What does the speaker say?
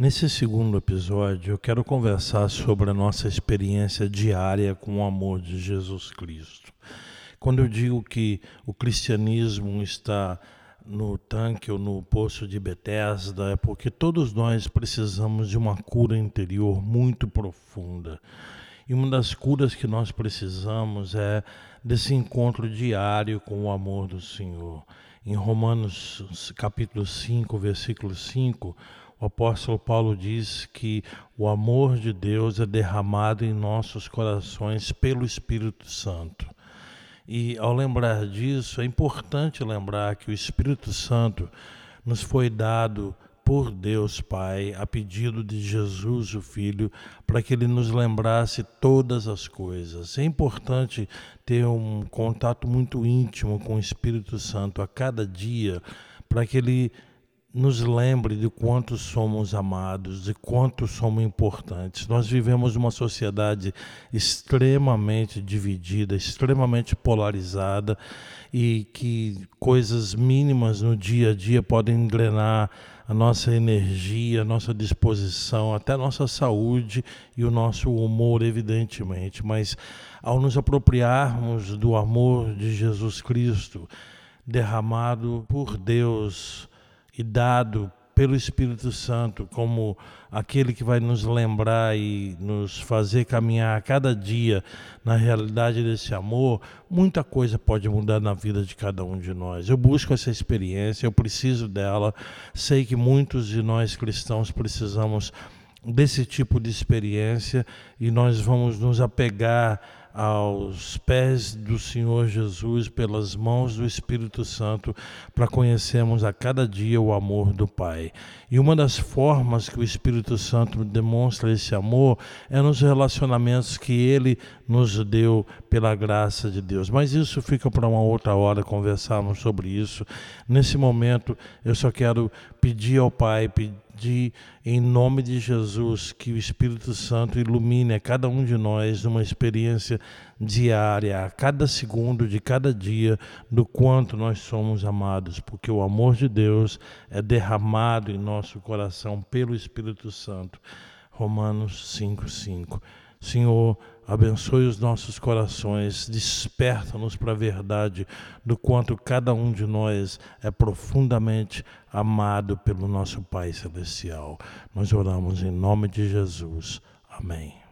Nesse segundo episódio, eu quero conversar sobre a nossa experiência diária com o amor de Jesus Cristo. Quando eu digo que o cristianismo está no tanque ou no poço de Betesda, é porque todos nós precisamos de uma cura interior muito profunda. E uma das curas que nós precisamos é desse encontro diário com o amor do Senhor. Em Romanos capítulo 5, versículo 5, o apóstolo Paulo diz que o amor de Deus é derramado em nossos corações pelo Espírito Santo. E ao lembrar disso, é importante lembrar que o Espírito Santo nos foi dado por Deus Pai, a pedido de Jesus, o Filho, para que ele nos lembrasse todas as coisas. É importante ter um contato muito íntimo com o Espírito Santo a cada dia, para que ele nos lembre de quanto somos amados, de quanto somos importantes. Nós vivemos uma sociedade extremamente dividida, extremamente polarizada e que coisas mínimas no dia a dia podem drenar a nossa energia, a nossa disposição, até a nossa saúde e o nosso humor, evidentemente. Mas ao nos apropriarmos do amor de Jesus Cristo, derramado por Deus, e dado pelo Espírito Santo como aquele que vai nos lembrar e nos fazer caminhar a cada dia na realidade desse amor, muita coisa pode mudar na vida de cada um de nós. Eu busco essa experiência, eu preciso dela. Sei que muitos de nós cristãos precisamos desse tipo de experiência e nós vamos nos apegar aos pés do Senhor Jesus pelas mãos do Espírito Santo para conhecermos a cada dia o amor do Pai. E uma das formas que o Espírito Santo demonstra esse amor é nos relacionamentos que ele nos deu pela graça de Deus. Mas isso fica para uma outra hora conversarmos sobre isso. Nesse momento, eu só quero pedir ao Pai, pedir pedir em nome de Jesus que o Espírito Santo ilumine a cada um de nós numa experiência diária, a cada segundo de cada dia, do quanto nós somos amados, porque o amor de Deus é derramado em nosso coração pelo Espírito Santo. Romanos 5:5. Senhor, abençoe os nossos corações, desperta-nos para a verdade do quanto cada um de nós é profundamente amado pelo nosso Pai Celestial. Nós oramos em nome de Jesus. Amém.